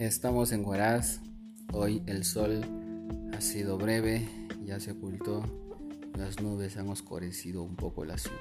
Estamos en Huaraz. Hoy el sol ha sido breve, ya se ocultó. Las nubes han oscurecido un poco la ciudad.